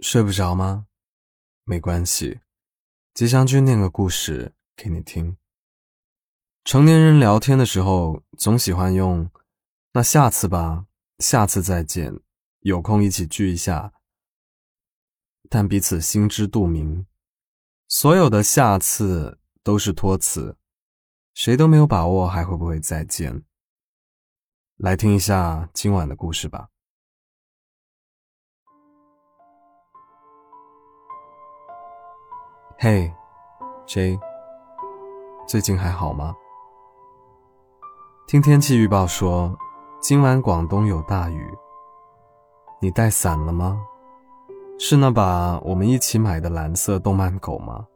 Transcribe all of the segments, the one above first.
睡不着吗？没关系，吉祥君念个故事给你听。成年人聊天的时候，总喜欢用“那下次吧”“下次再见”“有空一起聚一下”，但彼此心知肚明，所有的“下次”都是托词，谁都没有把握还会不会再见。来听一下今晚的故事吧。嘿，J，最近还好吗？听天气预报说，今晚广东有大雨。你带伞了吗？是那把我们一起买的蓝色动漫狗吗？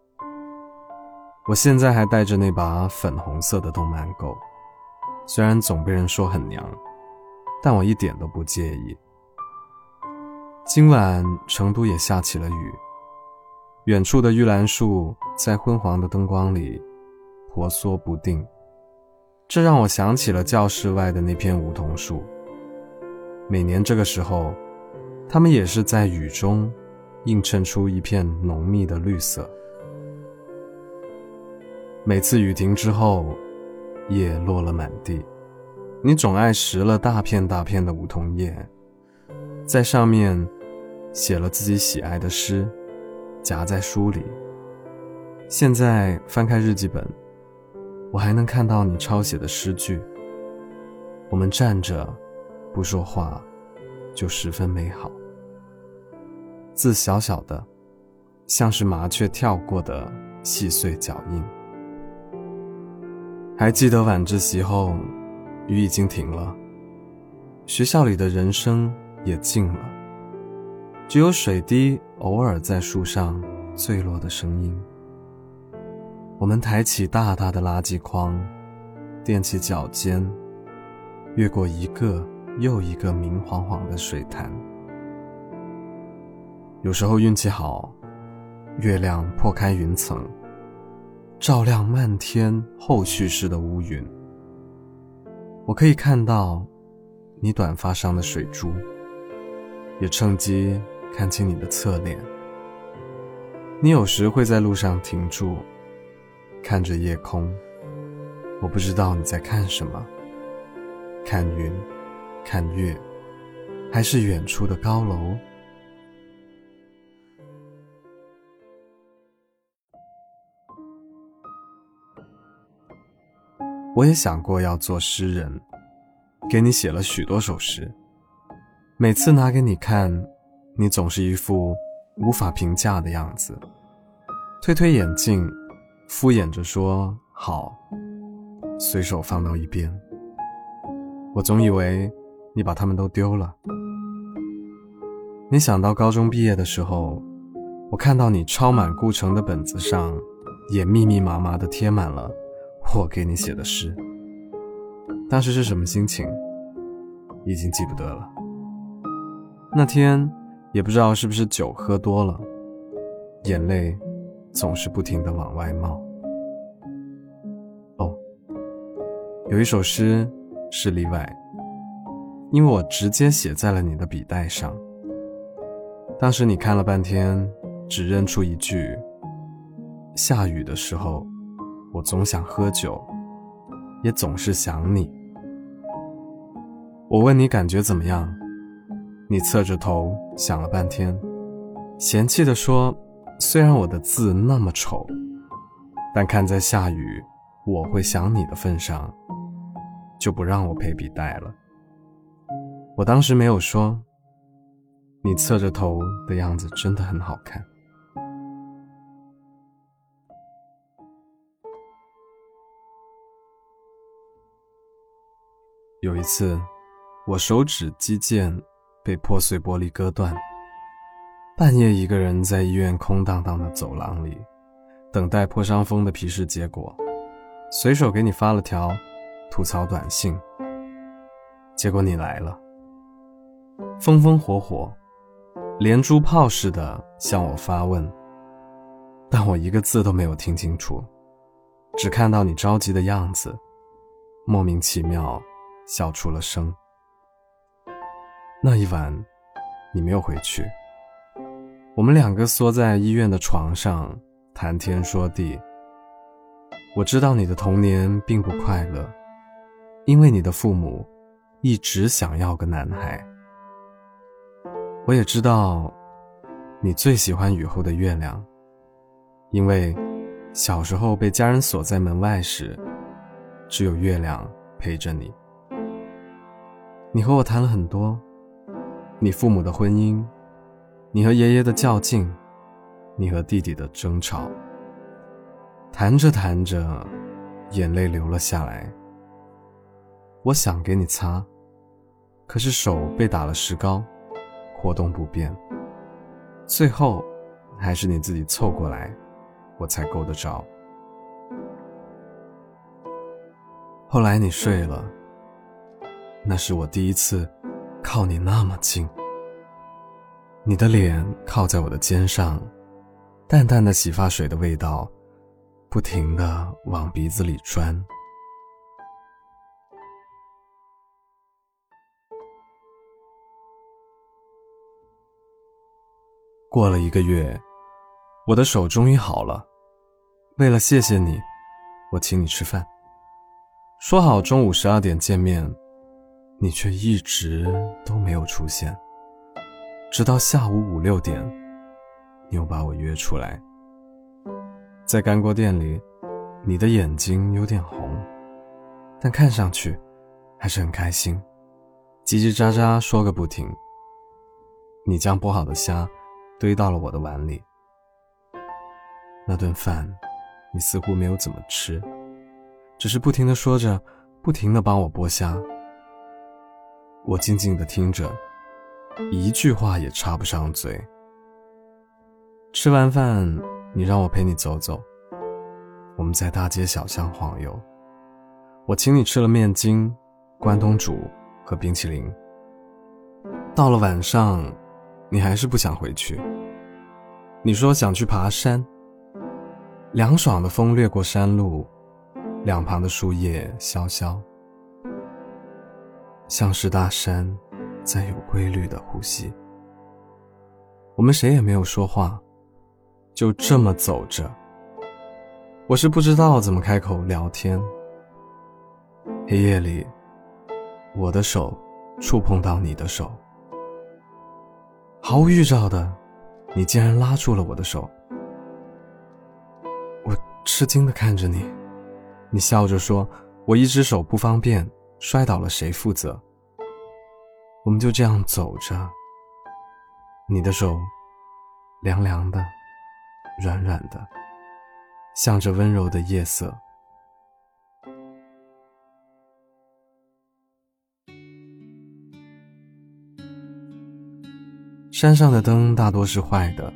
我现在还带着那把粉红色的动漫狗，虽然总被人说很娘，但我一点都不介意。今晚成都也下起了雨。远处的玉兰树在昏黄的灯光里婆娑不定，这让我想起了教室外的那片梧桐树。每年这个时候，它们也是在雨中映衬出一片浓密的绿色。每次雨停之后，叶落了满地，你总爱拾了大片大片的梧桐叶，在上面写了自己喜爱的诗。夹在书里。现在翻开日记本，我还能看到你抄写的诗句。我们站着，不说话，就十分美好。字小小的，像是麻雀跳过的细碎脚印。还记得晚自习后，雨已经停了，学校里的人声也静了，只有水滴。偶尔在树上坠落的声音。我们抬起大大的垃圾筐，踮起脚尖，越过一个又一个明晃晃的水潭。有时候运气好，月亮破开云层，照亮漫天后续式的乌云。我可以看到你短发上的水珠，也趁机。看清你的侧脸，你有时会在路上停住，看着夜空。我不知道你在看什么，看云，看月，还是远处的高楼？我也想过要做诗人，给你写了许多首诗，每次拿给你看。你总是一副无法评价的样子，推推眼镜，敷衍着说好，随手放到一边。我总以为你把它们都丢了。没想到高中毕业的时候，我看到你抄满顾城的本子上，也密密麻麻的贴满了我给你写的诗。当时是什么心情，已经记不得了。那天。也不知道是不是酒喝多了，眼泪总是不停的往外冒。哦，有一首诗是例外，因为我直接写在了你的笔袋上。当时你看了半天，只认出一句：“下雨的时候，我总想喝酒，也总是想你。”我问你感觉怎么样？你侧着头想了半天，嫌弃地说：“虽然我的字那么丑，但看在下雨我会想你的份上，就不让我配笔袋了。”我当时没有说。你侧着头的样子真的很好看。有一次，我手指肌腱。被破碎玻璃割断，半夜一个人在医院空荡荡的走廊里，等待破伤风的皮试结果，随手给你发了条吐槽短信。结果你来了，风风火火，连珠炮似的向我发问，但我一个字都没有听清楚，只看到你着急的样子，莫名其妙笑出了声。那一晚，你没有回去。我们两个缩在医院的床上谈天说地。我知道你的童年并不快乐，因为你的父母一直想要个男孩。我也知道，你最喜欢雨后的月亮，因为小时候被家人锁在门外时，只有月亮陪着你。你和我谈了很多，你父母的婚姻，你和爷爷的较劲，你和弟弟的争吵。谈着谈着，眼泪流了下来。我想给你擦，可是手被打了石膏，活动不便。最后，还是你自己凑过来，我才够得着。后来你睡了，那是我第一次靠你那么近。你的脸靠在我的肩上，淡淡的洗发水的味道。不停的往鼻子里钻。过了一个月，我的手终于好了。为了谢谢你，我请你吃饭。说好中午十二点见面，你却一直都没有出现。直到下午五六点，你又把我约出来。在干锅店里，你的眼睛有点红，但看上去还是很开心，叽叽喳喳说个不停。你将剥好的虾堆到了我的碗里。那顿饭，你似乎没有怎么吃，只是不停的说着，不停的帮我剥虾。我静静的听着，一句话也插不上嘴。吃完饭。你让我陪你走走，我们在大街小巷晃悠。我请你吃了面筋、关东煮和冰淇淋。到了晚上，你还是不想回去。你说想去爬山。凉爽的风掠过山路，两旁的树叶萧萧，像是大山在有规律的呼吸。我们谁也没有说话。就这么走着，我是不知道怎么开口聊天。黑夜里，我的手触碰到你的手，毫无预兆的，你竟然拉住了我的手。我吃惊的看着你，你笑着说：“我一只手不方便，摔倒了谁负责？”我们就这样走着，你的手凉凉的。软软的，像着温柔的夜色。山上的灯大多是坏的，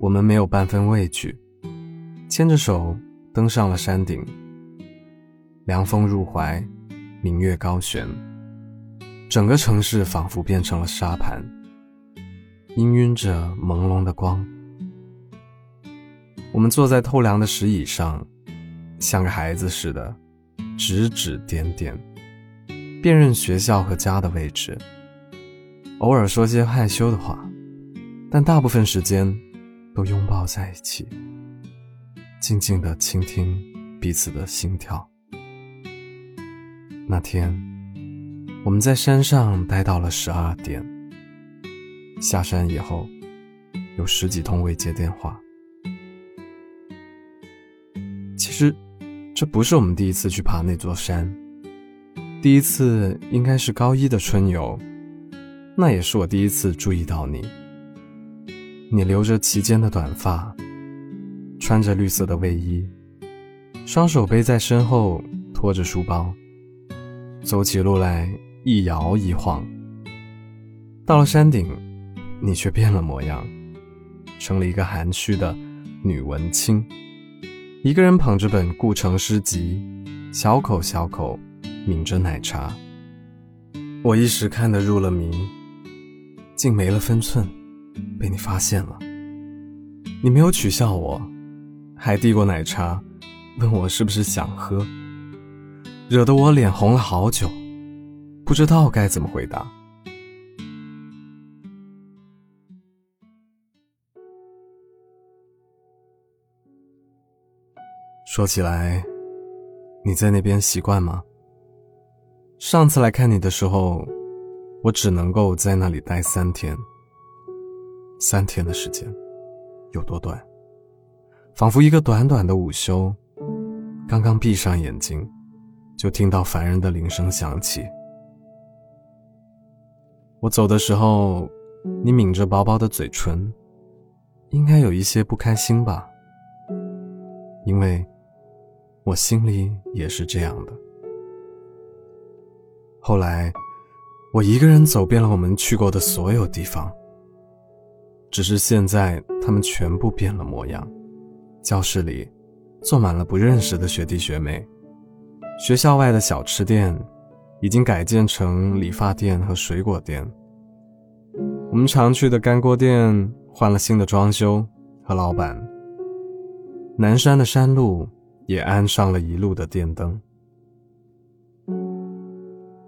我们没有半分畏惧，牵着手登上了山顶。凉风入怀，明月高悬，整个城市仿佛变成了沙盘，氤氲着朦胧的光。我们坐在透凉的石椅上，像个孩子似的，指指点点，辨认学校和家的位置。偶尔说些害羞的话，但大部分时间都拥抱在一起，静静的倾听彼此的心跳。那天，我们在山上待到了十二点。下山以后，有十几通未接电话。其实，这不是我们第一次去爬那座山。第一次应该是高一的春游，那也是我第一次注意到你。你留着齐肩的短发，穿着绿色的卫衣，双手背在身后，拖着书包，走起路来一摇一晃。到了山顶，你却变了模样，成了一个含蓄的女文青。一个人捧着本顾城诗集，小口小口抿着奶茶。我一时看得入了迷，竟没了分寸，被你发现了。你没有取笑我，还递过奶茶，问我是不是想喝，惹得我脸红了好久不知道该怎么回答。说起来你在那边习惯吗？上次来看你的时候我只能够在那里待三天三天的时间有多短？仿佛一个短短的午休刚刚闭上眼睛就听到烦人的铃声响起。我走的时候，你抿着薄薄的嘴唇，应该有一些不开心吧？因为，我心里也是这样的。后来，我一个人走遍了我们去过的所有地方。只是现在，他们全部变了模样。教室里，坐满了不认识的学弟学妹；学校外的小吃店，已经改建成理发店和水果店。我们常去的干锅店换了新的装修和老板。南山的山路也安上了一路的电灯。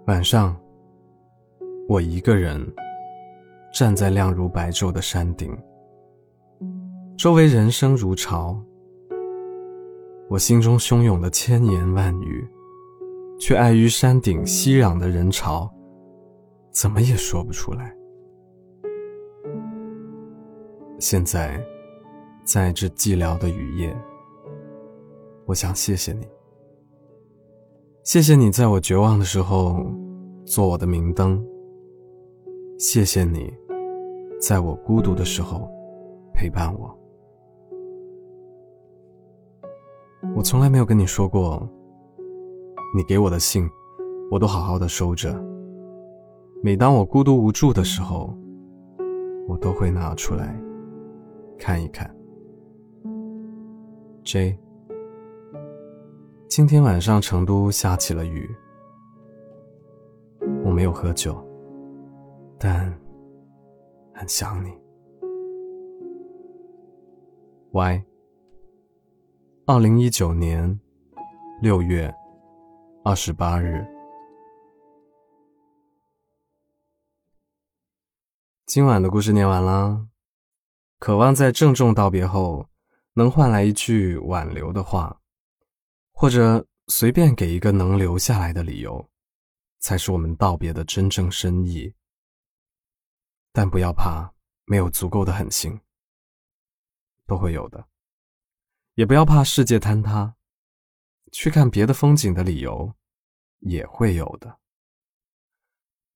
晚上，我一个人。站在亮如白昼的山顶，周围人声如潮，我心中汹涌的千言万语，却碍于山顶熙攘的人潮，怎么也说不出来。现在，在这寂寥的雨夜，我想谢谢你，谢谢你在我绝望的时候做我的明灯，谢谢你。在我孤独的时候，陪伴我。我从来没有跟你说过，你给我的信，我都好好的收着。每当我孤独无助的时候，我都会拿出来看一看。J，今天晚上成都下起了雨，我没有喝酒，但。很想你。Y。二零一九年六月二十八日。今晚的故事念完啦。渴望在郑重道别后，能换来一句挽留的话，或者随便给一个能留下来的理由，才是我们道别的真正深意。但不要怕，没有足够的狠心，都会有的。也不要怕世界坍塌，去看别的风景的理由也会有的。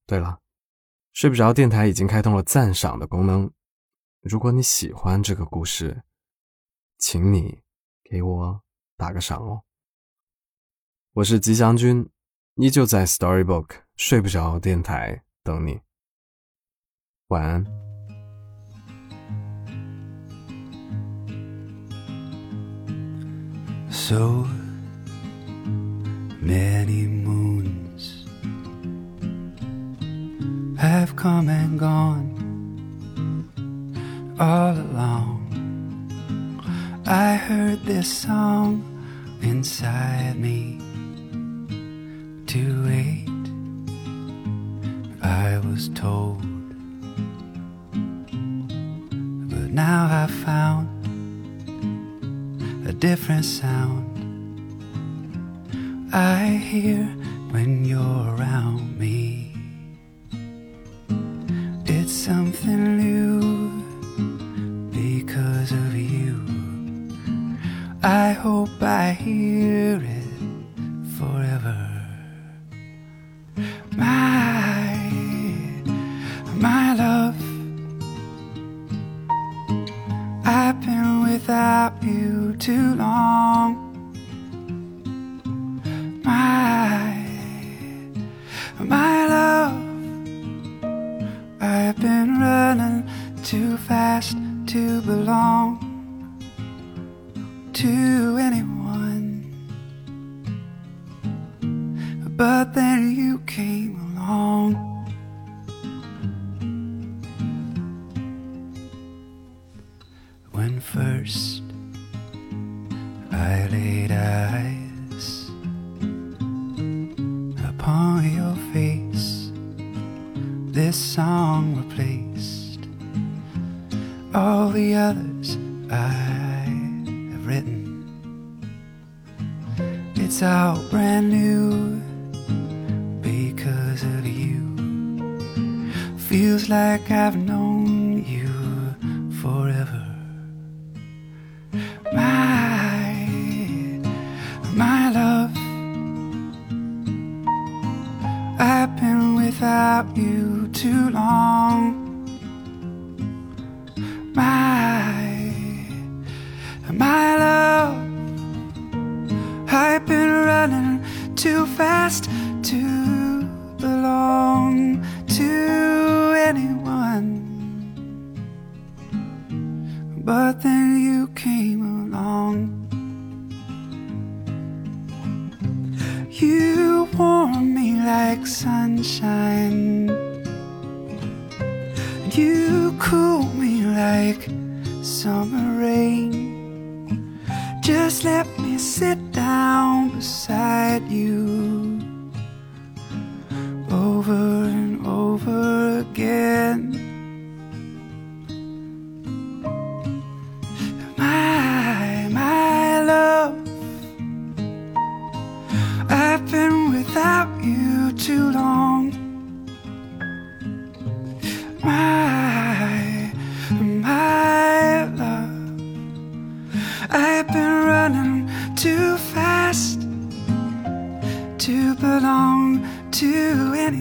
对了，睡不着电台已经开通了赞赏的功能，如果你喜欢这个故事，请你给我打个赏哦。我是吉祥君，依旧在 Storybook 睡不着电台等你。晚安。So many moons have come and gone all along. I heard this song inside me to wait. I was told but now I've found a different sound I hear when you're around me. It's something new because of you. I hope I hear it fast to belong to anyone. But then you came along. When first I laid eyes upon your face. This song replaced all the others I have written. it's all brand new because of you. Feels like I've known you forever. My, my love. I've been without you too long. My, my love. I've been running too fast to belong to anyone. But then you came along. You warm me like sunshine. You cool me like summer rain. Just let me sit down beside you over and over again. My, my love, I've been without you too long. Too fast to belong to anyone.